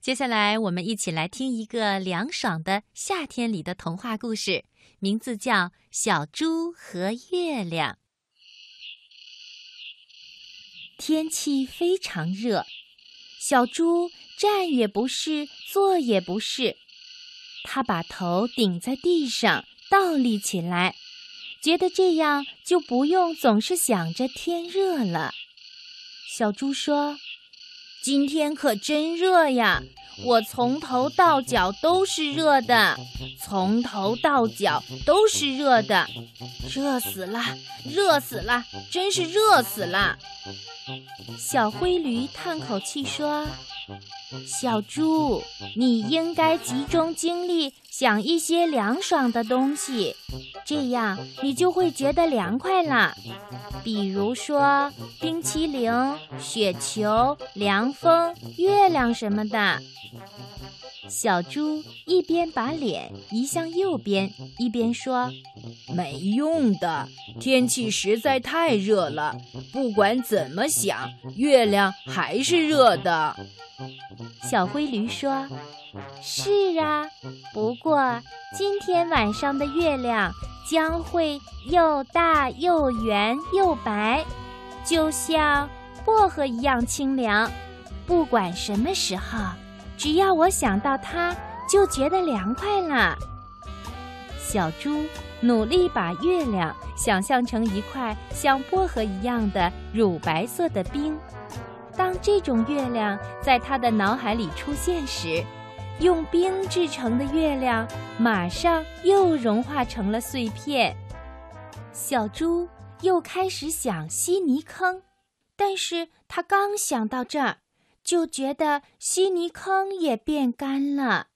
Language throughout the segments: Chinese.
接下来，我们一起来听一个凉爽的夏天里的童话故事，名字叫《小猪和月亮》。天气非常热，小猪站也不是，坐也不是，它把头顶在地上，倒立起来，觉得这样就不用总是想着天热了。小猪说。今天可真热呀！我从头到脚都是热的，从头到脚都是热的，热死了，热死了，真是热死了。小灰驴叹口气说。小猪，你应该集中精力想一些凉爽的东西，这样你就会觉得凉快了。比如说冰淇淋、雪球、凉风、月亮什么的。小猪一边把脸移向右边，一边说：“没用的，天气实在太热了，不管怎么想，月亮还是热的。”小灰驴说：“是啊，不过今天晚上的月亮将会又大又圆又白，就像薄荷一样清凉。不管什么时候。”只要我想到它，就觉得凉快了。小猪努力把月亮想象成一块像薄荷一样的乳白色的冰。当这种月亮在他的脑海里出现时，用冰制成的月亮马上又融化成了碎片。小猪又开始想稀泥坑，但是他刚想到这儿。就觉得稀泥坑也变干了。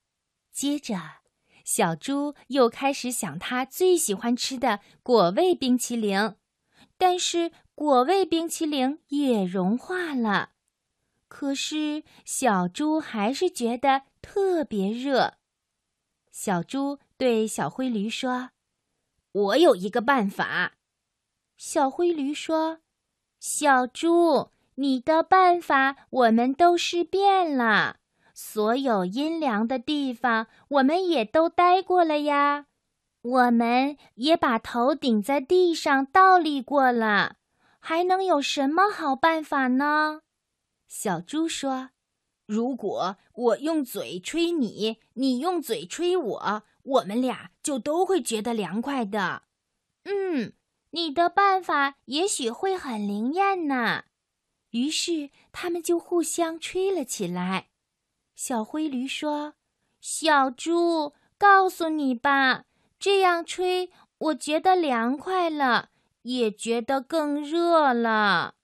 接着，小猪又开始想他最喜欢吃的果味冰淇淋，但是果味冰淇淋也融化了。可是小猪还是觉得特别热。小猪对小灰驴说：“我有一个办法。”小灰驴说：“小猪。”你的办法我们都试遍了，所有阴凉的地方我们也都待过了呀。我们也把头顶在地上倒立过了，还能有什么好办法呢？小猪说：“如果我用嘴吹你，你用嘴吹我，我们俩就都会觉得凉快的。”嗯，你的办法也许会很灵验呢。于是他们就互相吹了起来。小灰驴说：“小猪，告诉你吧，这样吹，我觉得凉快了，也觉得更热了。”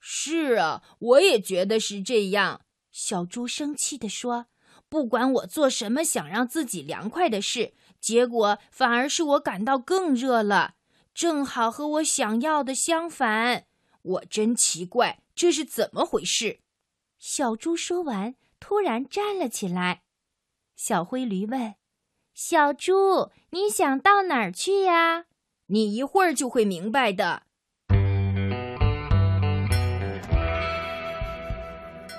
是啊，我也觉得是这样。小猪生气地说：“不管我做什么想让自己凉快的事，结果反而是我感到更热了，正好和我想要的相反。我真奇怪。”这是怎么回事？小猪说完，突然站了起来。小灰驴问：“小猪，你想到哪儿去呀？”“你一会儿就会明白的。”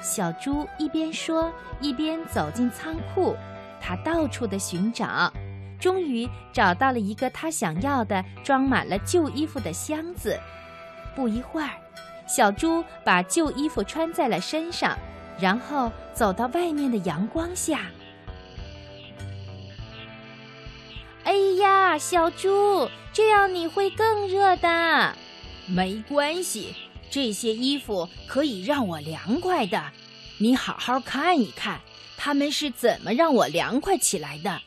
小猪一边说，一边走进仓库。他到处的寻找，终于找到了一个他想要的装满了旧衣服的箱子。不一会儿。小猪把旧衣服穿在了身上，然后走到外面的阳光下。哎呀，小猪，这样你会更热的。没关系，这些衣服可以让我凉快的。你好好看一看，它们是怎么让我凉快起来的。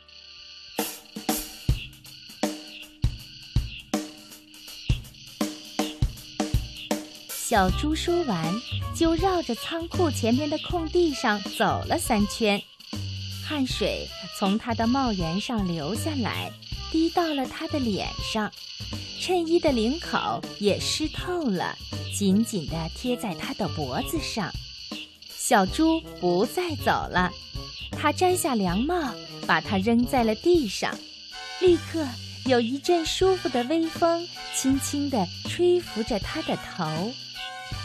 小猪说完，就绕着仓库前面的空地上走了三圈，汗水从他的帽檐上流下来，滴到了他的脸上，衬衣的领口也湿透了，紧紧地贴在他的脖子上。小猪不再走了，他摘下凉帽，把它扔在了地上，立刻有一阵舒服的微风轻轻地吹拂着他的头。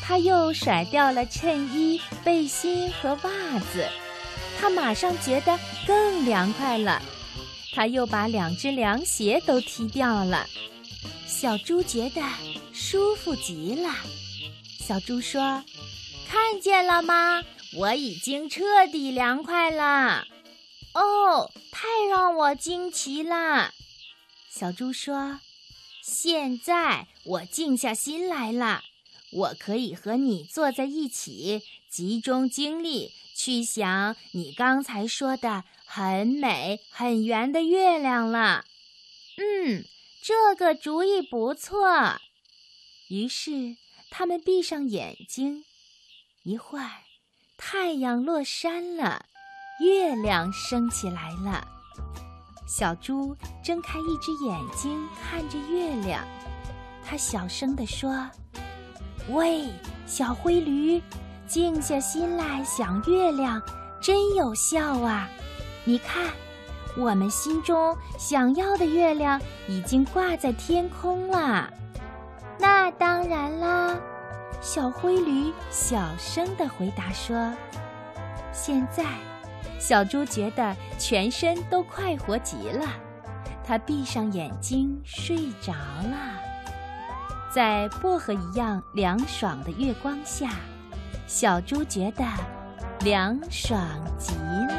他又甩掉了衬衣、背心和袜子，它马上觉得更凉快了。它又把两只凉鞋都踢掉了。小猪觉得舒服极了。小猪说：“看见了吗？我已经彻底凉快了。”哦，太让我惊奇了。小猪说：“现在我静下心来了，我可以和你坐在一起，集中精力去想你刚才说的很美、很圆的月亮了。嗯，这个主意不错。”于是他们闭上眼睛，一会儿，太阳落山了。月亮升起来了，小猪睁开一只眼睛看着月亮，它小声地说：“喂，小灰驴，静下心来想月亮，真有效啊！你看，我们心中想要的月亮已经挂在天空了。”那当然啦，小灰驴小声的回答说：“现在。”小猪觉得全身都快活极了，它闭上眼睛睡着了。在薄荷一样凉爽的月光下，小猪觉得凉爽极了。